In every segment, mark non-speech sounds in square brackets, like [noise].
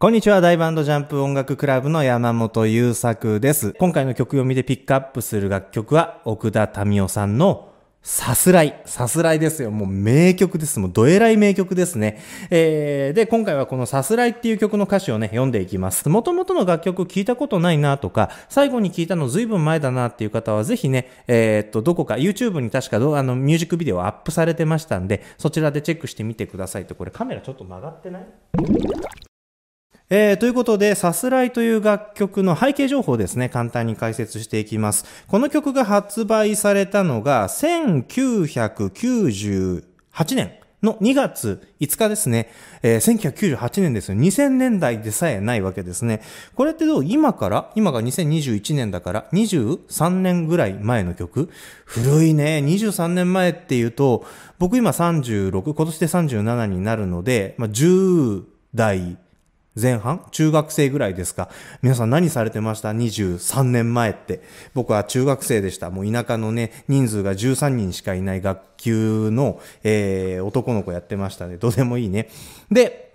こんにちは、大バンドジャンプ音楽クラブの山本優作です。今回の曲読みでピックアップする楽曲は、奥田民生さんのさすらい。さすらいですよ。もう名曲です。もうどえらい名曲ですね。えー、で、今回はこのさすらいっていう曲の歌詞をね、読んでいきます。元々の楽曲聞いたことないなとか、最後に聞いたのずいぶん前だなっていう方は、ぜひね、えー、っと、どこか YouTube に確かどあのミュージックビデオアップされてましたんで、そちらでチェックしてみてくださいと。これカメラちょっと曲がってない？えー、ということで、さすらいという楽曲の背景情報ですね、簡単に解説していきます。この曲が発売されたのが、1998年の2月5日ですね。えー、1998年ですよ。2000年代でさえないわけですね。これってどう今から？今が2021年だから、23年ぐらい前の曲？古いね。23年前っていうと、僕今36、今年で37になるので、まあ、10代、前半？中学生ぐらいですか？皆さん何されてました ?23 年前って。僕は中学生でした。もう田舎のね、人数が13人しかいない学級の、えー、男の子やってましたね。どうでもいいね。で、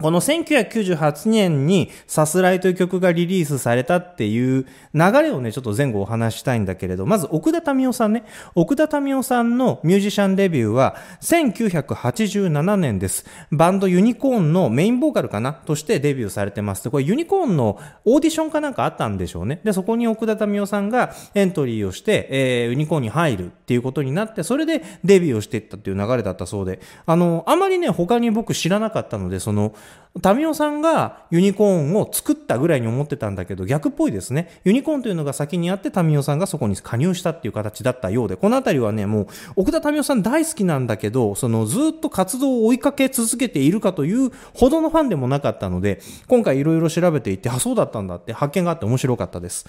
この1998年にさすらいという曲がリリースされたっていう流れをね、ちょっと前後お話したいんだけれど、まず奥田民生さんね。奥田民生さんのミュージシャンデビューは1987年です。バンドユニコーンのメインボーカルかなとしてデビューされてます。で、これユニコーンのオーディションかなんかあったんでしょうね。で、そこに奥田民生さんがエントリーをして、えー、ユニコーンに入るっていうことになって、それでデビューをしていったっていう流れだったそうで、あの、あまりね、他に僕知らなかったので、その、タミオさんがユニコーンを作ったぐらいに思ってたんだけど、逆っぽいですね。ユニコーンというのが先にあって、タミオさんがそこに加入したっていう形だったようで、このあたりはね、もう、奥田タミオさん大好きなんだけど、そのずっと活動を追いかけ続けているかというほどのファンでもなかったので、今回いろいろ調べていって、あ、そうだったんだって発見があって面白かったです。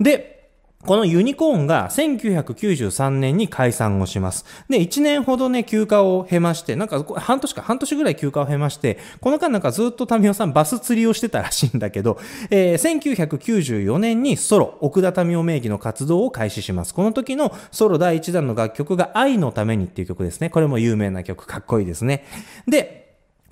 で、このユニコーンが1993年に解散をします。で、1年ほどね、休暇を経まして、なんか半年か、半年ぐらい休暇を経まして、この間なんかずっとタミオさんバス釣りをしてたらしいんだけど、えー、1994年にソロ、奥田民生名義の活動を開始します。この時のソロ第1弾の楽曲が愛のためにっていう曲ですね。これも有名な曲、かっこいいですね。で、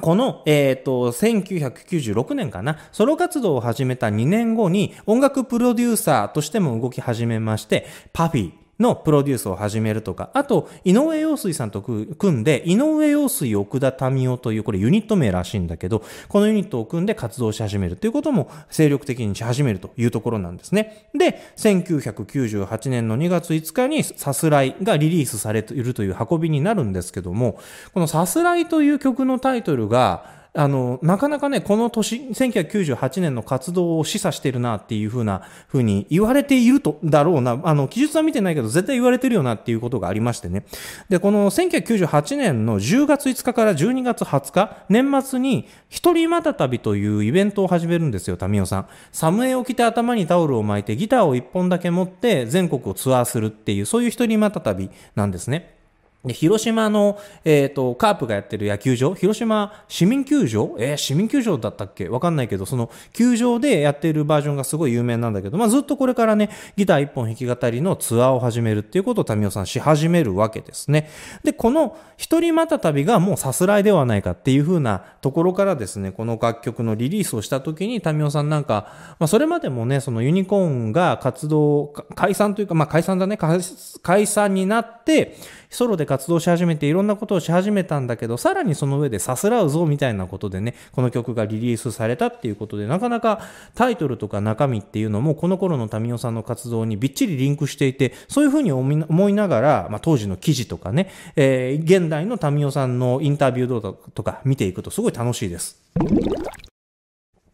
この、えっ、ー、と、1996年かな、ソロ活動を始めた2年後に音楽プロデューサーとしても動き始めまして、パフィー、のプロデュースを始めるとか、あと、井上陽水さんと組んで、井上陽水奥田民生という、これユニット名らしいんだけど、このユニットを組んで活動し始めるということも精力的にし始めるというところなんですね。で、1998年の2月5日にさすらいがリリースされているという運びになるんですけども、このさすらいという曲のタイトルが、あの、なかなかね、この年、1998年の活動を示唆してるなっていうふうな、ふうに言われていると、だろうな。あの、記述は見てないけど、絶対言われてるよなっていうことがありましてね。で、この1998年の10月5日から12月20日、年末に、一人また旅というイベントを始めるんですよ、タミオさん。サムエを着て頭にタオルを巻いて、ギターを一本だけ持って、全国をツアーするっていう、そういう一人また旅なんですね。広島の、えっ、ー、と、カープがやってる野球場、広島市民球場？えー、市民球場だったっけ？わかんないけど、その球場でやってるバージョンがすごい有名なんだけど、まあずっとこれからね、ギター一本弾き語りのツアーを始めるっていうことをタミオさんし始めるわけですね。で、この一人また旅がもうさすらいではないかっていう風なところからですね、この楽曲のリリースをした時にタミオさんなんか、まあそれまでもね、そのユニコーンが活動、解散というか、まあ解散だね、解散になって、ソロで活動し始めていろんなことをし始めたんだけど、さらにその上でさすらうぞみたいなことでね、この曲がリリースされたっていうことで、なかなかタイトルとか中身っていうのもこの頃のタミオさんの活動にびっちりリンクしていて、そういうふうに思いながら、まあ、当時の記事とかね、えー、現代のタミオさんのインタビュー動画とか見ていくとすごい楽しいです。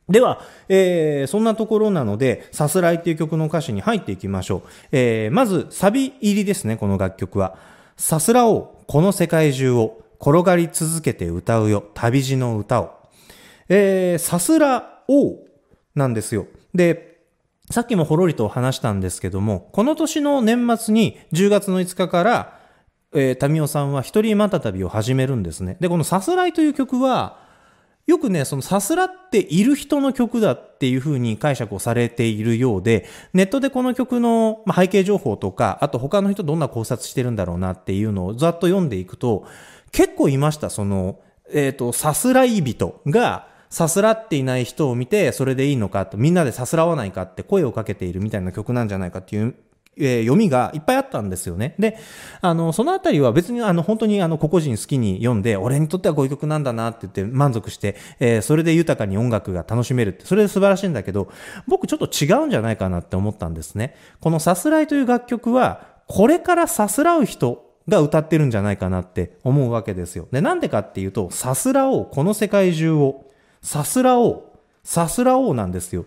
では、えー、そんなところなので、さすらいっていう曲の歌詞に入っていきましょう。えー、まず、サビ入りですね、この楽曲は。さすらお、この世界中を、転がり続けて歌うよ、旅路の歌を。えー、さすらお、なんですよ。で、さっきもほろりと話したんですけども、この年の年末に10月の5日から、えー、タミオさんは一人また旅を始めるんですね。で、このさすらいという曲は、よくね、そのさすらっている人の曲だっていう風に解釈をされているようで、ネットでこの曲の背景情報とか、あと他の人どんな考察してるんだろうなっていうのをざっと読んでいくと、結構いました、その、えっ、ー、と、さすらい人が、さすらっていない人を見て、それでいいのかと、みんなでさすらわないかって声をかけているみたいな曲なんじゃないかっていうえー、読みがいっぱいあったんですよね。で、あの、そのあたりは別にあの、本当にあの、個々人好きに読んで、俺にとってはこういう曲なんだなって言って満足して、えー、それで豊かに音楽が楽しめるって、それで素晴らしいんだけど、僕ちょっと違うんじゃないかなって思ったんですね。このさすらいという楽曲は、これからさすらう人が歌ってるんじゃないかなって思うわけですよ。で、なんでかっていうと、さすらおう、この世界中を、さすらおう、さすらおうなんですよ。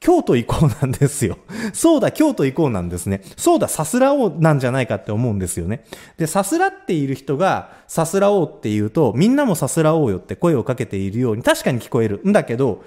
京都行こうなんですよ。そうだ、京都行こうなんですね。そうだ、さすらおうなんじゃないかって思うんですよね。で、さすらっている人が、さすらおうって言うと、みんなもさすらおうよって声をかけているように確かに聞こえるんだけど、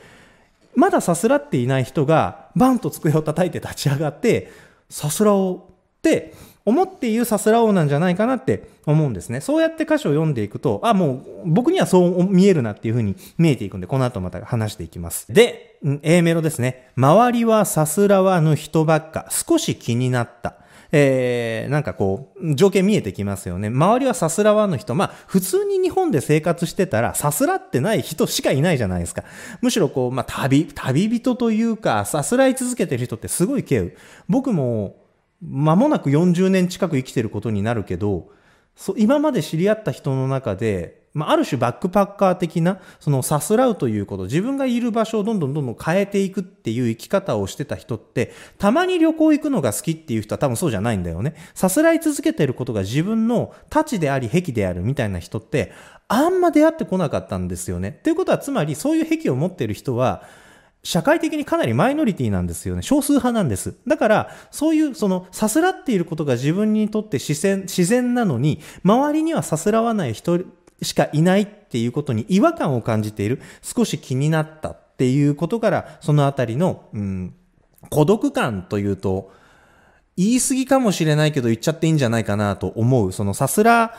まださすらっていない人が、バンと机を叩いて立ち上がって、さすらおうって思っているさすらおうなんじゃないかなって思うんですね。そうやって歌詞を読んでいくと、あ、もう僕にはそう見えるなっていうふうに見えていくんで、この後また話していきます。で、A メロですね。周りはさすらわぬ人ばっか、少し気になった。えー、なんかこう、条件見えてきますよね。周りはさすらわぬ人。まあ、普通に日本で生活してたら、さすらってない人しかいないじゃないですか。むしろこう、まあ、旅、旅人というか、さすらい続けてる人ってすごい敬う。僕も、間もなく40年近く生きてることになるけど、そ今まで知り合った人の中で、まあ、ある種バックパッカー的な、そのさすらうということ、自分がいる場所をどんどんどんどん変えていくっていう生き方をしてた人って、たまに旅行行くのが好きっていう人は多分そうじゃないんだよね。さすらい続けてることが自分の太刀であり癖であるみたいな人って、あんま出会ってこなかったんですよね。ということは、つまりそういう癖を持ってる人は、社会的にかなりマイノリティなんですよね。少数派なんです。だから、そういう、その、さすらっていることが自分にとって自然、自然なのに、周りにはさすらわない人しかいないっていうことに違和感を感じている。少し気になったっていうことから、そのあたりの、うん、孤独感というと、言い過ぎかもしれないけど言っちゃっていいんじゃないかなと思う。そのさすら、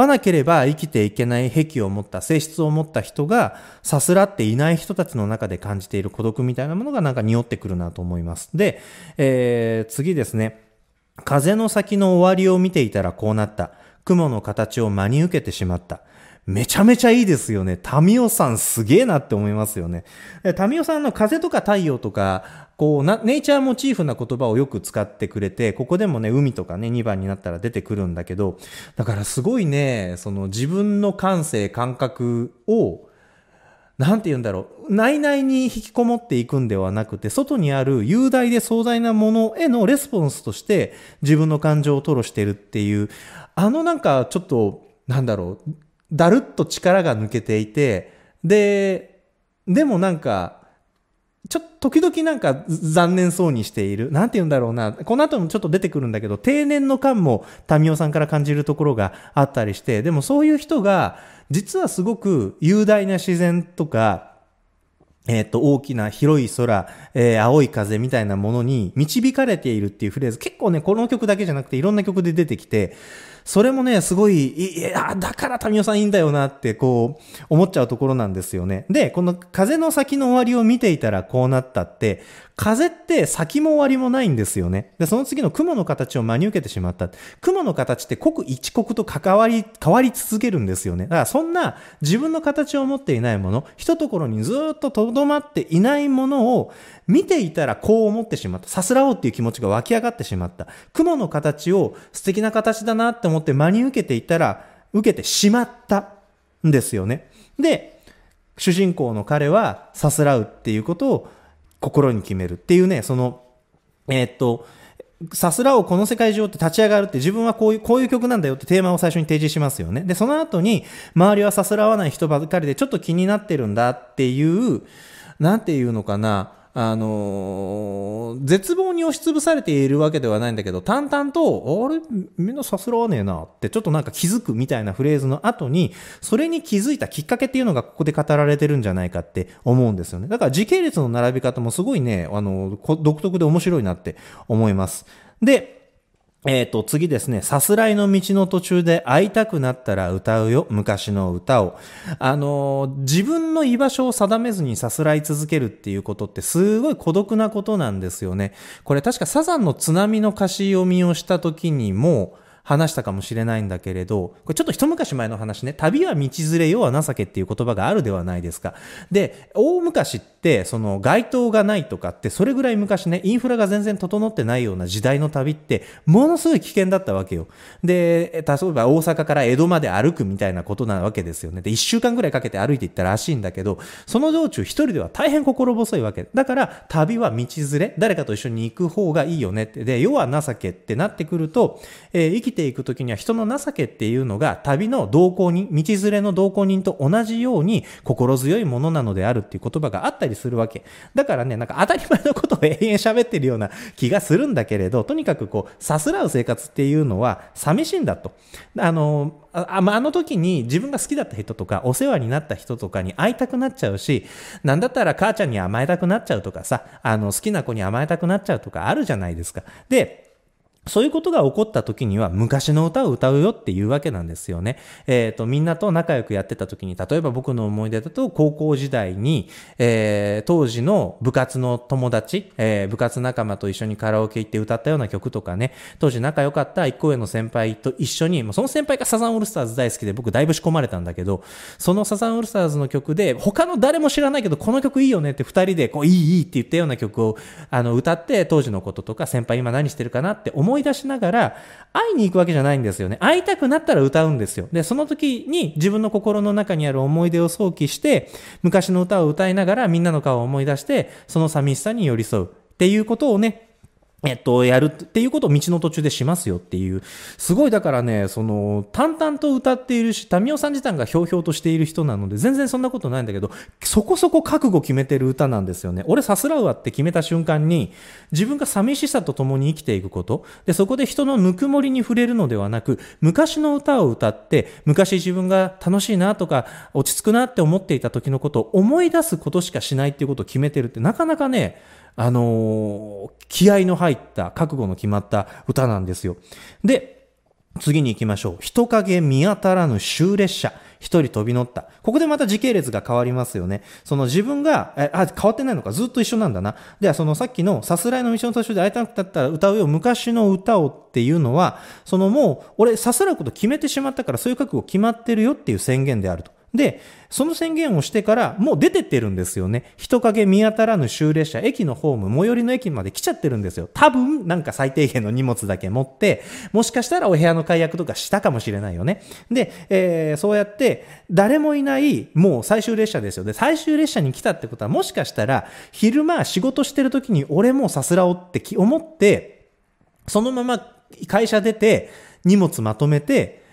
わなければ生きていけない癖を持った、性質を持った人が、さすらっていない人たちの中で感じている孤独みたいなものがなんか匂ってくるなと思います。で、えー、次ですね。風の先の終わりを見ていたらこうなった。雲の形を真に受けてしまった。めちゃめちゃいいですよね。タミオさんすげえなって思いますよね。タミオさんの風とか太陽とか、こうな、ネイチャーモチーフな言葉をよく使ってくれて、ここでもね、海とかね、2番になったら出てくるんだけど、だからすごいね、その自分の感性、感覚を、なんて言うんだろう、内々に引きこもっていくんではなくて、外にある雄大で壮大なものへのレスポンスとして自分の感情を吐露してるっていう、あのなんかちょっと、なんだろう、だるっと力が抜けていて、で、でもなんか、ちょっと時々なんか残念そうにしている。なんて言うんだろうな。この後もちょっと出てくるんだけど、定年の感も民生さんから感じるところがあったりして、でもそういう人が、実はすごく雄大な自然とか、えっ、と、大きな広い空、えー、青い風みたいなものに導かれているっていうフレーズ、結構ね、この曲だけじゃなくていろんな曲で出てきて、それもね、すごい、いや、だから民生さんいいんだよなって、こう、思っちゃうところなんですよね。で、この風の先の終わりを見ていたらこうなったって、風って先も終わりもないんですよね。で、その次の雲の形を真に受けてしまった。雲の形って刻一刻と関わり、変わり続けるんですよね。だからそんな自分の形を持っていないもの、一ところにずっと留まっていないものを見ていたらこう思ってしまった。さすらおうっていう気持ちが湧き上がってしまった。雲の形を素敵な形だなって思って真に受けていたら、受けてしまったんですよね。で、主人公の彼はさすらうっていうことを心に決めるっていうね、その、えー、っと、さすらをこの世界中って立ち上がるって自分はこういう、こういう曲なんだよってテーマを最初に提示しますよね。で、その後に、周りはさすらわない人ばっかりでちょっと気になってるんだっていう、なんていうのかな、あのー、絶望に押しつぶされているわけではないんだけど、淡々と、あれ、みんなさすらわねえなって、ちょっとなんか気づくみたいなフレーズの後に、それに気づいたきっかけっていうのがここで語られてるんじゃないかって思うんですよね。だから時系列の並び方もすごいね、あの、独特で面白いなって思います。で、えっ、ー、と、次ですね。さすらいの道の途中で会いたくなったら歌うよ。昔の歌を。あのー、自分の居場所を定めずにさすらい続けるっていうことってすごい孤独なことなんですよね。これ確かサザンの津波の歌詞読みをした時にも話したかもしれないんだけれど、これちょっと一昔前の話ね、旅は道連れ、世は情けっていう言葉があるではないですか。で、大昔って、その街灯がないとかって、それぐらい昔ね、インフラが全然整ってないような時代の旅って、ものすごい危険だったわけよ。で、例えば大阪から江戸まで歩くみたいなことなわけですよね。で、一週間ぐらいかけて歩いていったらしいんだけど、その道中一人では大変心細いわけ。だから、旅は道連れ、誰かと一緒に行く方がいいよねって。で、世は情けってなってくると、えー、生きていくときには人の情けっていうのが旅の同行人、道連れの同行人と同じように心強いものなのであるっていう言葉があったりするわけ。だからね、なんか当たり前のことを永遠喋ってるような気がするんだけれど、とにかくこう、さすらう生活っていうのは寂しいんだと。あの、ああの時に自分が好きだった人とか、お世話になった人とかに会いたくなっちゃうし、なんだったら母ちゃんに甘えたくなっちゃうとかさ、あの、好きな子に甘えたくなっちゃうとかあるじゃないですか。で、そういうことが起こった時には昔の歌を歌うよっていうわけなんですよね。えっ、ー、と、みんなと仲良くやってた時に、例えば僕の思い出だと高校時代に、えー、当時の部活の友達、えー、部活仲間と一緒にカラオケ行って歌ったような曲とかね、当時仲良かった一個上の先輩と一緒に、その先輩がサザンオールスターズ大好きで僕だいぶ仕込まれたんだけど、そのサザンオールスターズの曲で、他の誰も知らないけど、この曲いいよねって二人で、こう、いいいいって言ったような曲を、あの、歌って、当時のこととか、先輩今何してるかなって思いい出しながら、会いに行くわけじゃないんですよね。会いたくなったら歌うんですよ。で、その時に自分の心の中にある思い出を想起して、昔の歌を歌いながらみんなの顔を思い出して、その寂しさに寄り添うっていうことをね、えっと、やるっていうことを道の途中でしますよっていう。すごいだからね、その、淡々と歌っているし、民生さん自体がひょうひょうとしている人なので、全然そんなことないんだけど、そこそこ覚悟決めてる歌なんですよね。俺さすらうわって決めた瞬間に、自分が寂しさと共に生きていくこと、で、そこで人のぬくもりに触れるのではなく、昔の歌を歌って、昔自分が楽しいなとか、落ち着くなって思っていた時のことを思い出すことしかしないっていうことを決めてるって、なかなかね、あのー、気合の入った覚悟の決まった歌なんですよ。で、次に行きましょう。人影見当たらぬ終列車。一人飛び乗った。ここでまた時系列が変わりますよね。その自分が、え、あ、変わってないのか。ずっと一緒なんだな。では、そのさっきのさすらいの道の途中で会いたくなったら歌うよ。昔の歌をっていうのは、そのもう、俺さすらうこと決めてしまったから、そういう覚悟決まってるよっていう宣言であると。で、その宣言をしてからもう出てってるんですよね。人影見当たらぬ終列車、駅のホーム、最寄りの駅まで来ちゃってるんですよ。多分、なんか最低限の荷物だけ持って、もしかしたらお部屋の解約とかしたかもしれないよね。で、えー、そうやって、誰もいない、もう最終列車ですよ。で、最終列車に来たってことは、もしかしたら、昼間仕事してる時に俺もさすらおって思って、そのまま会社出て、荷物まとめて、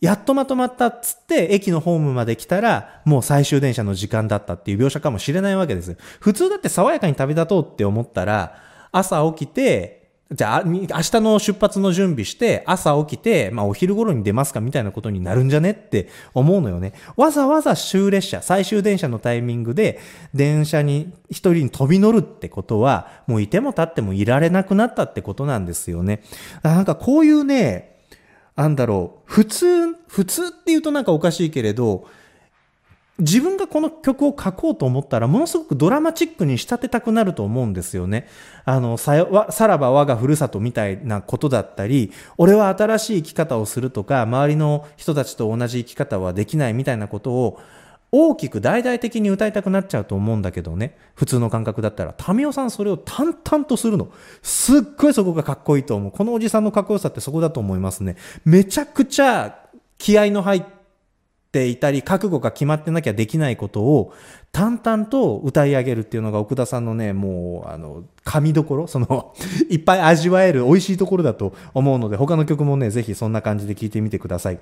やっとまとまったっつって、駅のホームまで来たら、もう最終電車の時間だったっていう描写かもしれないわけです。普通だって爽やかに旅立とうって思ったら、朝起きて、じゃあ、明日の出発の準備して、朝起きて、まあお昼頃に出ますかみたいなことになるんじゃねって思うのよね。わざわざ終列車、最終電車のタイミングで、電車に一人に飛び乗るってことは、もういても立ってもいられなくなったってことなんですよね。なんかこういうね、なんだろう、普通、普通って言うとなんかおかしいけれど、自分がこの曲を書こうと思ったら、ものすごくドラマチックに仕立てたくなると思うんですよね。あの、ささらば我がふるさとみたいなことだったり、俺は新しい生き方をするとか、周りの人たちと同じ生き方はできないみたいなことを、大きく大々的に歌いたくなっちゃうと思うんだけどね。普通の感覚だったら。タミオさんそれを淡々とするの。すっごいそこがかっこいいと思う。このおじさんのかっこよさってそこだと思いますね。めちゃくちゃ気合の入っていたり、覚悟が決まってなきゃできないことを淡々と歌い上げるっていうのが奥田さんのね、もう、あの、神どころ、そのいっぱい味わえる美味しいところだと思うので、他の曲もね、ぜひそんな感じで聴いてみてください。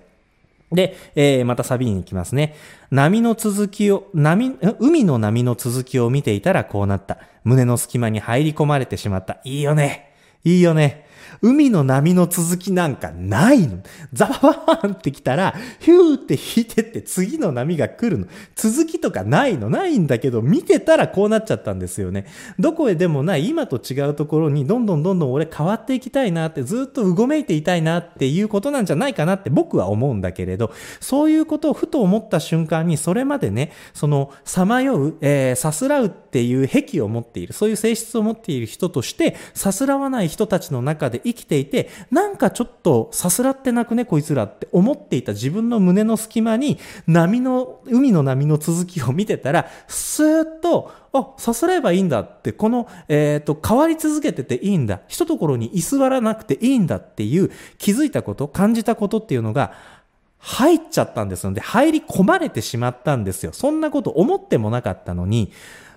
で、えー、またサビに行きますね。波の続きを、波、海の波の続きを見ていたらこうなった。胸の隙間に入り込まれてしまった。いいよね。いいよね。海の波の続きなんかないの。ザババーンって来たら、ヒューって引いてって次の波が来るの。続きとかないの。ないんだけど、見てたらこうなっちゃったんですよね。どこへでもない今と違うところにどんどんどんどん俺変わっていきたいなってずっとうごめいていたいなっていうことなんじゃないかなって僕は思うんだけれど、そういうことをふと思った瞬間にそれまでね、そのさまよう、えー、さすらうっていう癖を持っている、そういう性質を持っている人として、さすらわない人たちの中で中で生きていて、なんかちょっとさすらってなくね、こいつらって思っていた自分の胸の隙間に波の、海の波の続きを見てたら、スーッと、あ、さすらえばいいんだって、この、えっ、ー、と、変わり続けてていいんだ。一ところに居座らなくていいんだっていう気づいたこと、感じたことっていうのが、入っちゃったんですので、入り込まれてしまったんですよ。そんなこと思ってもなかったのに、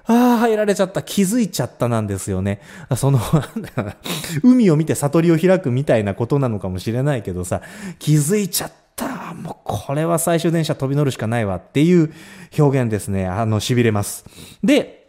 ああ、入られちゃった、気づいちゃったなんですよね。その、[laughs] 海を見て悟りを開くみたいなことなのかもしれないけどさ、気づいちゃった。もうこれは最終電車飛び乗るしかないわっていう表現ですね。あの、痺れます。で、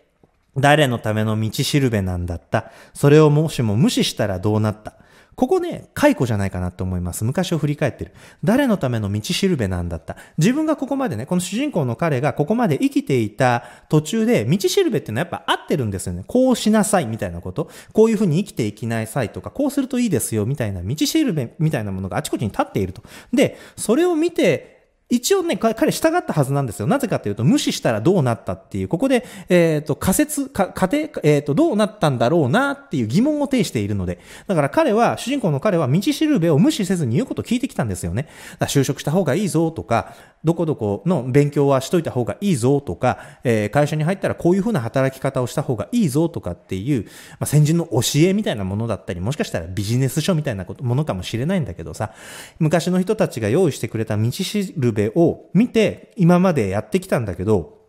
誰のための道しるべなんだった。それをもしも無視したらどうなった。ここね、解雇じゃないかなと思います。昔を振り返ってる。誰のための道しるべなんだった。自分がここまでね、この主人公の彼がここまで生きていた途中で、道しるべっていうのはやっぱ合ってるんですよね。こうしなさいみたいなこと。こういうふうに生きていきなさいとか、こうするといいですよみたいな道しるべみたいなものがあちこちに立っていると。で、それを見て、一応ね、彼従ったはずなんですよ。なぜかというと、無視したらどうなったっていう、ここで、えっ、ー、と、仮説、か、仮定、えっ、ー、と、どうなったんだろうなっていう疑問を呈しているので。だから彼は、主人公の彼は道しるべを無視せずに言うことを聞いてきたんですよね。就職した方がいいぞとか、どこどこの勉強はしといた方がいいぞとか、えー、会社に入ったらこういうふうな働き方をした方がいいぞとかっていう、まあ、先人の教えみたいなものだったり、もしかしたらビジネス書みたいなものかもしれないんだけどさ、昔の人たちが用意してくれた道しるべを見て今までやってきたんだけど、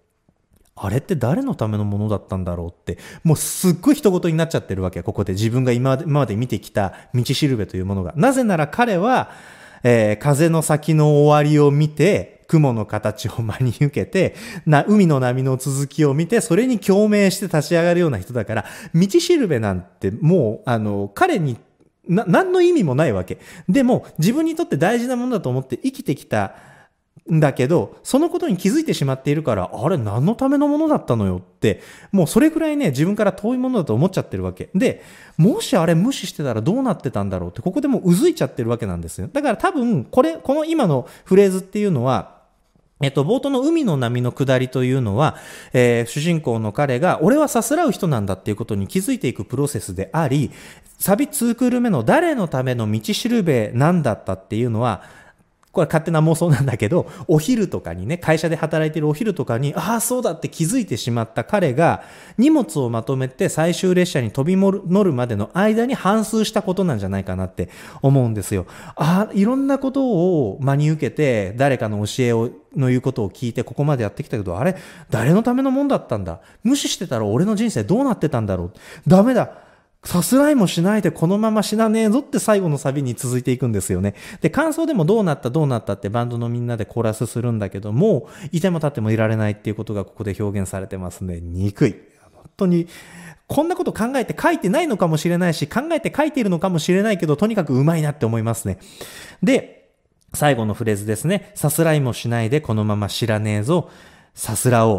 あれって誰のためのものだったんだろうって、もうすっごい人事になっちゃってるわけ。ここで自分が今まで見てきた道しるべというものが。なぜなら彼は、えー、風の先の終わりを見て、雲の形を真に受けて、な、海の波の続きを見て、それに共鳴して立ち上がるような人だから、道しるべなんてもう、あの、彼に、な、何の意味もないわけ。でも、自分にとって大事なものだと思って生きてきた、んだけど、そのことに気づいてしまっているから、あれ何のためのものだったのよって、もうそれくらいね、自分から遠いものだと思っちゃってるわけ。で、もしあれ無視してたらどうなってたんだろうって、ここでもううずいちゃってるわけなんですよ。だから多分、これ、この今のフレーズっていうのは、えっと、冒頭の海の波の下りというのは、えー、主人公の彼が、俺はさすらう人なんだっていうことに気づいていくプロセスであり、サビ2クール目の誰のための道しるべなんだったっていうのは、これは勝手な妄想なんだけど、お昼とかにね、会社で働いてるお昼とかに、ああ、そうだって気づいてしまった彼が、荷物をまとめて最終列車に飛び乗るまでの間に反数したことなんじゃないかなって思うんですよ。ああ、いろんなことを真に受けて、誰かの教えを、の言うことを聞いてここまでやってきたけど、あれ、誰のためのもんだったんだ？無視してたら俺の人生どうなってたんだろう？ダメだ。さすらいもしないでこのまま死なねえぞって最後のサビに続いていくんですよね。で、感想でもどうなったどうなったってバンドのみんなでコーラスするんだけども、いても立ってもいられないっていうことがここで表現されてますね。憎い。本当に、こんなこと考えて書いてないのかもしれないし、考えて書いているのかもしれないけど、とにかく上手いなって思いますね。で、最後のフレーズですね。さすらいもしないでこのまま知らねえぞ。さすらお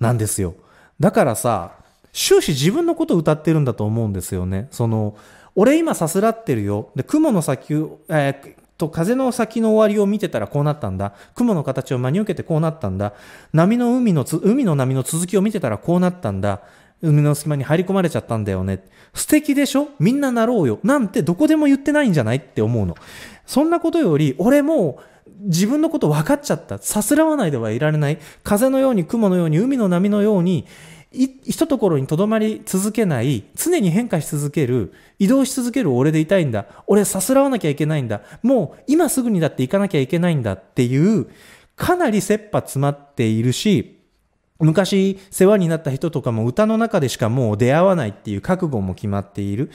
う。なんですよ。だからさ、終始自分のことを歌ってるんだと思うんですよね。その、俺今さすらってるよ。で、雲の先、えー、と、風の先の終わりを見てたらこうなったんだ。雲の形を真に受けてこうなったんだ。波の海の海の波の続きを見てたらこうなったんだ。海の隙間に入り込まれちゃったんだよね。素敵でしょ？みんななろうよ。なんてどこでも言ってないんじゃないって思うの。そんなことより、俺も自分のこと分かっちゃった。さすらわないではいられない。風のように雲のように海の波のように一ところにとどまり続けない、常に変化し続ける、移動し続ける俺でいたいんだ。俺さすらわなきゃいけないんだ。もう今すぐにだって行かなきゃいけないんだっていう、かなり切羽詰まっているし、昔世話になった人とかも歌の中でしかもう出会わないっていう覚悟も決まっている。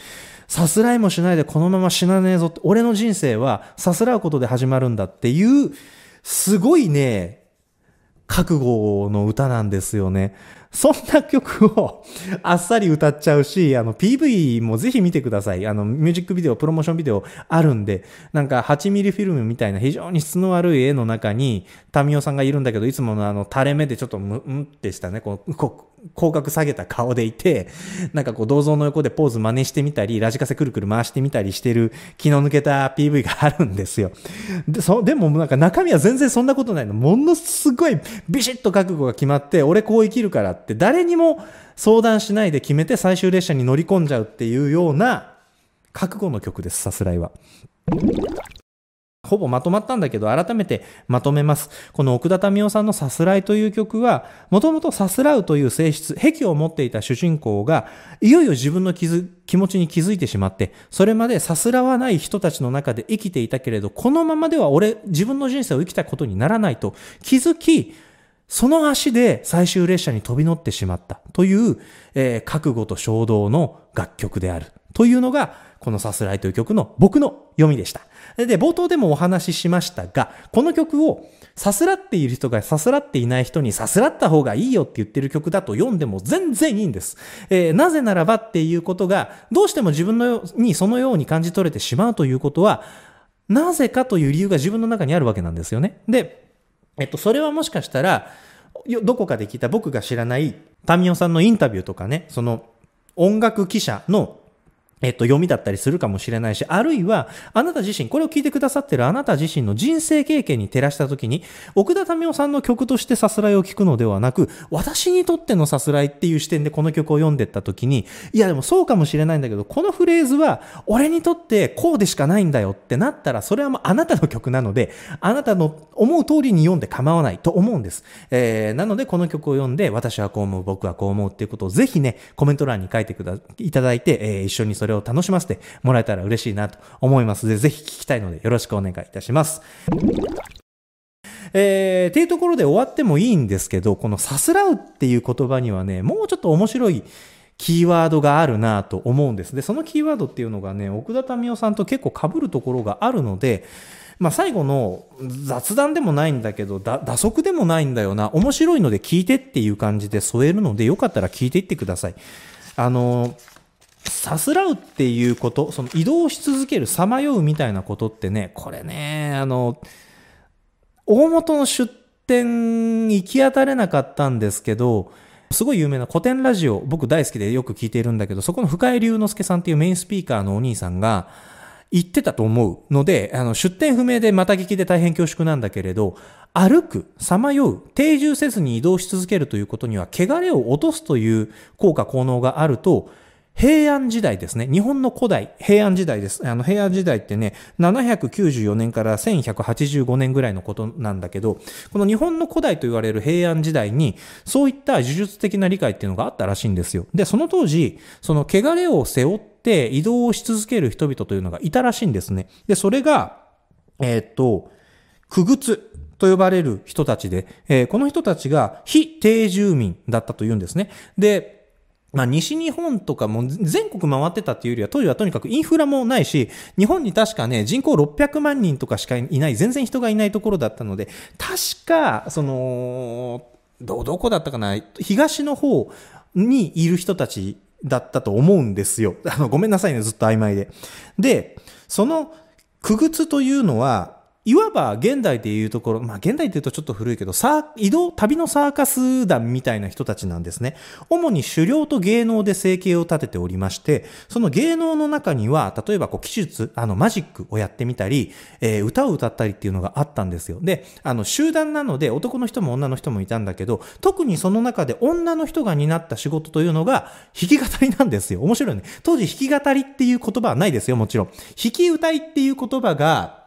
さすらいもしないでこのまま死なねえぞって、俺の人生はさすらうことで始まるんだっていう、すごいね、覚悟の歌なんですよね。そんな曲を [laughs] あっさり歌っちゃうし、あの PV もぜひ見てください。あのミュージックビデオ、プロモーションビデオあるんで、なんか8ミリフィルムみたいな非常に質の悪い絵の中に、タミオさんがいるんだけど、いつものあの垂れ目でちょっとムンってしたね、こう、こう口角下げた顔でいて、なんかこう銅像の横でポーズ真似してみたり、ラジカセくるくる回してみたりしてる気の抜けた PV があるんですよ。で、そ、でもなんか中身は全然そんなことないの。ものすごいビシッと覚悟が決まって、俺こう生きるからって誰にも相談しないで決めて最終列車に乗り込んじゃうっていうような覚悟の曲です、さすらいは。ほぼまとまったんだけど、改めてまとめます。この奥田民生さんのさすらいという曲は、もともとさすらうという性質、癖を持っていた主人公が、いよいよ自分の気づ気持ちに気づいてしまって、それまでさすらわない人たちの中で生きていたけれど、このままでは俺、自分の人生を生きたことにならないと気づき、その足で最終列車に飛び乗ってしまったという、えー、覚悟と衝動の楽曲であるというのが、このさすらいという曲の僕の読みでした。で、冒頭でもお話ししましたが、この曲をさすらっている人がさすらっていない人にさすらった方がいいよって言ってる曲だと読んでも全然いいんです。えー、なぜならばっていうことが、どうしても自分のにそのように感じ取れてしまうということは、なぜかという理由が自分の中にあるわけなんですよね。で、えっと、それはもしかしたら、どこかで聞いた僕が知らない、タミオさんのインタビューとかね、その音楽記者のえっと、読みだったりするかもしれないし、あるいは、あなた自身、これを聞いてくださってるあなた自身の人生経験に照らしたときに、奥田民生さんの曲としてさすらいを聞くのではなく、私にとってのさすらいっていう視点でこの曲を読んでったときに、いやでもそうかもしれないんだけど、このフレーズは、俺にとってこうでしかないんだよってなったら、それはもうあなたの曲なので、あなたの思う通りに読んで構わないと思うんです。えー、なので、この曲を読んで、私はこう思う、僕はこう思うっていうことをぜひね、コメント欄に書いてくだ、いただいて、えー、一緒にそれをを楽しませてもらえたら嬉しいなと思いますので、ぜひ聞きたいのでよろしくお願いいたします。えー、っていうところで終わってもいいんですけど、このさすらうっていう言葉にはね、もうちょっと面白いキーワードがあるなと思うんです。で、そのキーワードっていうのがね、奥田民生さんと結構被るところがあるので、まあ最後の雑談でもないんだけど、打足でもないんだよな、面白いので聞いてっていう感じで添えるので、よかったら聞いていってください。あのさすらうっていうこと、その移動し続ける、さまようみたいなことってね、これね、あの、大元の出店行き当たれなかったんですけど、すごい有名な古典ラジオ、僕大好きでよく聞いているんだけど、そこの深井龍之介さんっていうメインスピーカーのお兄さんが言ってたと思うので、あの、出店不明でまた聞きで大変恐縮なんだけれど、歩く、さまよう、定住せずに移動し続けるということには、汚れを落とすという効果効能があると、平安時代ですね。日本の古代、平安時代です。あの、平安時代ってね、794年から1185年ぐらいのことなんだけど、この日本の古代と言われる平安時代に、そういった呪術的な理解っていうのがあったらしいんですよ。で、その当時、その汚れを背負って移動をし続ける人々というのがいたらしいんですね。で、それが、えー、っと、区靴と呼ばれる人たちで、えー、この人たちが非定住民だったというんですね。で、まあ、西日本とかも全国回ってたっていうよりは、当時はとにかくインフラもないし、日本に確かね、人口600万人とかしかいない、全然人がいないところだったので、確か、その、ど、どこだったかな、東の方にいる人たちだったと思うんですよ。あの、ごめんなさいね、ずっと曖昧で。で、その、区靴というのは、いわば現代でいうところ、まあ現代でいうとちょっと古いけど、さ移動、旅のサーカス団みたいな人たちなんですね。主に狩猟と芸能で生計を立てておりまして、その芸能の中には、例えばこう、技術、あの、マジックをやってみたり、えー、歌を歌ったりっていうのがあったんですよ。で、あの、集団なので男の人も女の人もいたんだけど、特にその中で女の人が担った仕事というのが、弾き語りなんですよ。面白いね。当時弾き語りっていう言葉はないですよ、もちろん。弾き歌いっていう言葉が、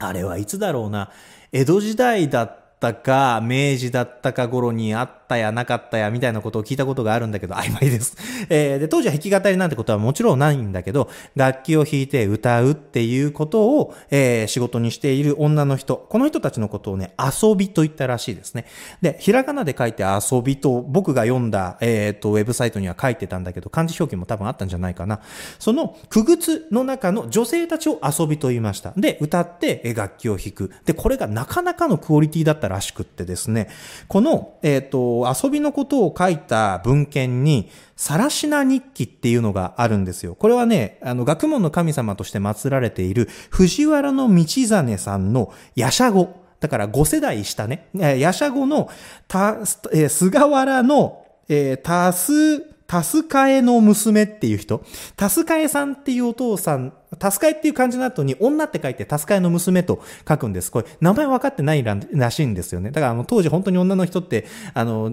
あれはいつだろうな。江戸時代だったか、明治だったか頃にあったやなかったやみたいなことを聞いたことがあるんだけど、曖昧です。えー、で、当時は弾き語りなんてことはもちろんないんだけど、楽器を弾いて歌うっていうことを、えー、仕事にしている女の人、この人たちのことをね、遊びと言ったらしいですね。で、ひらがなで書いて遊びと、僕が読んだ、えっ、ー、と、ウェブサイトには書いてたんだけど、漢字表記も多分あったんじゃないかな。その、区靴の中の女性たちを遊びと言いました。で、歌って楽器を弾く。で、これがなかなかのクオリティだったらしくってですね、この、えっ、ー、と、遊びのことを書いた文献に、サラシナ日記っていうのがあるんですよ。これはね、あの、学問の神様として祀られている藤原道真さんのヤシャゴ。だから5世代下ね。ヤシャゴの、た、えー、菅原の、えー、たす、タスカエの娘っていう人、タスカエさんっていうお父さん、タスカエっていう漢字の後に女って書いてタスカエの娘と書くんです。これ、名前分かってないらしいんですよね。だから、あの、当時本当に女の人って、あの、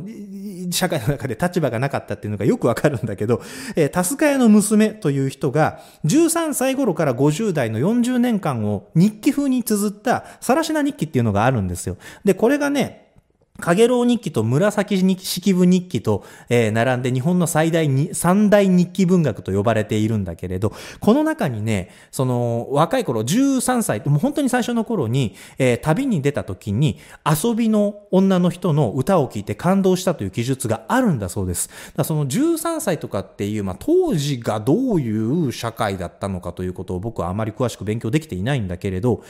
社会の中で立場がなかったっていうのがよくわかるんだけど、えー、タスカエの娘という人が、13歳頃から50代の40年間を日記風に綴った、さらしな日記っていうのがあるんですよ。で、これがね、かげろう日記と紫式部日記と、えー、並んで日本の最大に、三大日記文学と呼ばれているんだけれど、この中にね、その、若い頃、13歳、もう本当に最初の頃に、えー、旅に出た時に、遊びの女の人の歌を聴いて感動したという記述があるんだそうです。だその13歳とかっていう、まあ、当時がどういう社会だったのかということを僕はあまり詳しく勉強できていないんだけれど、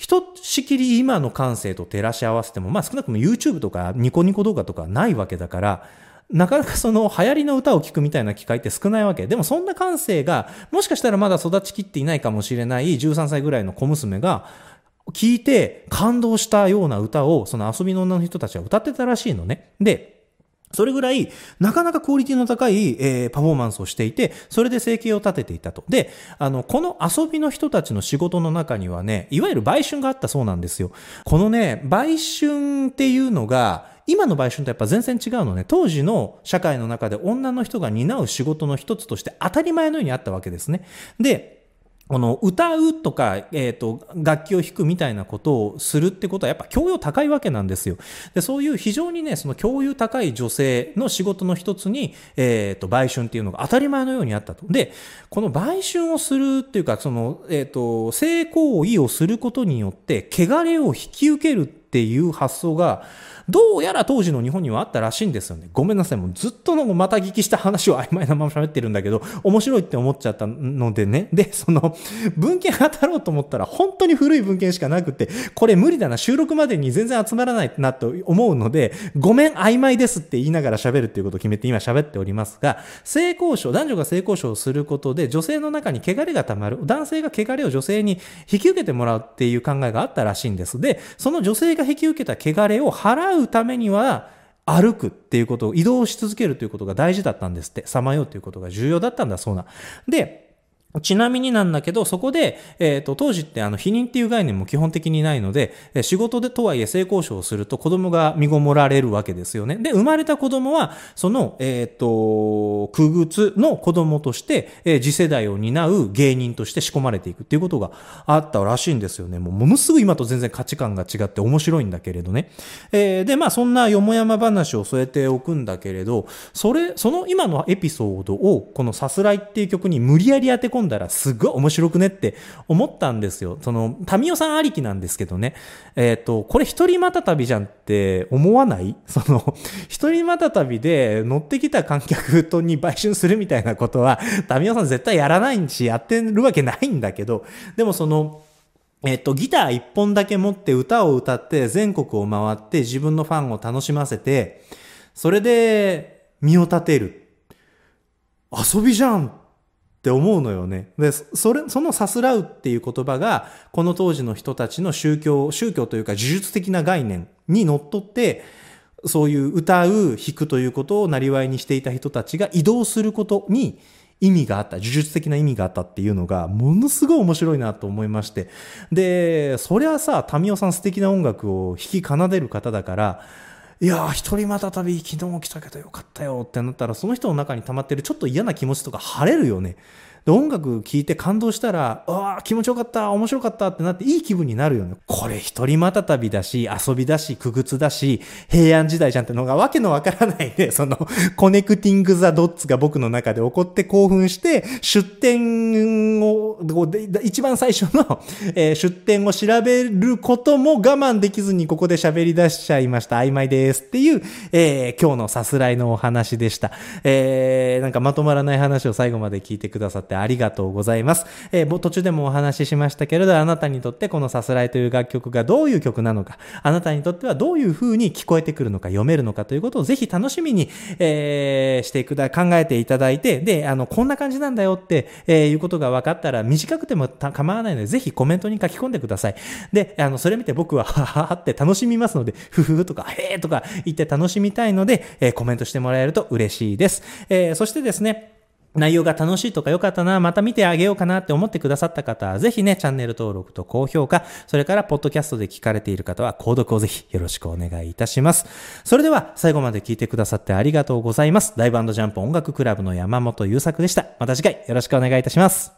ひとしきり今の感性と照らし合わせても、まあ少なくとも YouTube とかニコニコ動画とかないわけだから、なかなかその流行りの歌を聴くみたいな機会って少ないわけ。でもそんな感性が、もしかしたらまだ育ちきっていないかもしれない13歳ぐらいの小娘が、聞いて感動したような歌を、その遊びの女の人たちは歌ってたらしいのね。で、それぐらい、なかなかクオリティの高い、えー、パフォーマンスをしていて、それで生計を立てていたと。で、あの、この遊びの人たちの仕事の中にはね、いわゆる売春があったそうなんですよ。このね、売春っていうのが、今の売春とやっぱ全然違うのね。当時の社会の中で女の人が担う仕事の一つとして当たり前のようにあったわけですね。で、この歌うとか、えっ、ー、と、楽器を弾くみたいなことをするってことはやっぱ教養高いわけなんですよ。で、そういう非常にね、その共有高い女性の仕事の一つに、えっ、ー、と、売春っていうのが当たり前のようにあったと。で、この売春をするっていうか、その、えっ、ー、と、性行為をすることによって、汚れを引き受けるっていう発想が、どうやら当時の日本にはあったらしいんですよね。ごめんなさい。もうずっとのまた聞きした話を曖昧なまま喋ってるんだけど、面白いって思っちゃったのでね。で、その、文献当たろうと思ったら、本当に古い文献しかなくて、これ無理だな、収録までに全然集まらないなと思うので、ごめん、曖昧ですって言いながら喋るっていうことを決めて今喋っておりますが、性交渉、男女が性交渉をすることで、女性の中に汚れが溜まる、男性が汚れを女性に引き受けてもらうっていう考えがあったらしいんです。で、その女性がが引き受けた汚れを払うためには、歩くっていうことを移動し続けるということが大事だったんですって。さまようということが重要だったんだそうな。で、ちなみになんだけど、そこで、えっ、ー、と、当時ってあの、否認っていう概念も基本的にないので、仕事でとはいえ性交渉をすると子供が身ごもられるわけですよね。で、生まれた子供は、その、えっ、ー、と、区物の子供として、えー、次世代を担う芸人として仕込まれていくっていうことがあったらしいんですよね。もう、ものすごい今と全然価値観が違って面白いんだけれどね。えー、で、まあ、そんなよもやま話を添えておくんだけれど、それ、その今のエピソードを、このさすらいっていう曲に無理やり当て込んだらすっごい面白くねって思ったんですよ。その、タミオさんありきなんですけどね。えっ、ー、と、これ一人また旅じゃんって思わない？[laughs] その、一人また旅で乗ってきた観客とに売春するみたいなことは、タミオさん絶対やらないし、やってるわけないんだけど、でもその、えっと、ギター一本だけ持って歌を歌って全国を回って自分のファンを楽しませて、それで身を立てる。遊びじゃんって思うのよね。で、それ、そのさすらうっていう言葉が、この当時の人たちの宗教、宗教というか呪術的な概念にのっとって、そういう歌う、弾くということをなりわいにしていた人たちが移動することに意味があった、呪術的な意味があったっていうのが、ものすごい面白いなと思いまして。で、そりゃさ、タミオさん素敵な音楽を弾き奏でる方だから、いやー、一人また旅、昨日来たけどよかったよってなったら、その人の中に溜まってるちょっと嫌な気持ちとか晴れるよね。で、音楽聴いて感動したら、ああ、気持ちよかった、面白かったってなっていい気分になるよね。これ一人また旅だし、遊びだし、苦靴だし、平安時代じゃんってのがわけのわからないね、[laughs] その、コネクティング・ザ・ドッツが僕の中で起こって興奮して、出店を、一番最初の、[laughs] えー、出店を調べることも我慢できずにここで喋り出しちゃいました。曖昧ですっていう、えー、今日のさすらいのお話でした。えー、なんかまとまらない話を最後まで聞いてくださってってありがとうございます。えー、途中でもお話ししましたけれど、あなたにとってこのさすらいという楽曲がどういう曲なのか、あなたにとってはどういう風に聞こえてくるのか、読めるのかということをぜひ楽しみに、えー、してくだ、考えていただいて、で、あの、こんな感じなんだよって、えー、いうことが分かったら、短くても構わないので、ぜひコメントに書き込んでください。で、あの、それ見て僕は、はははって楽しみますので、ふふふとか、へーとか言って楽しみたいので、えー、コメントしてもらえると嬉しいです。えー、そしてですね、内容が楽しいとか良かったな、また見てあげようかなって思ってくださった方は、ぜひね、チャンネル登録と高評価、それからポッドキャストで聞かれている方は、購読をぜひよろしくお願いいたします。それでは、最後まで聞いてくださってありがとうございます。ダイブジャンプ音楽クラブの山本優作でした。また次回よろしくお願いいたします。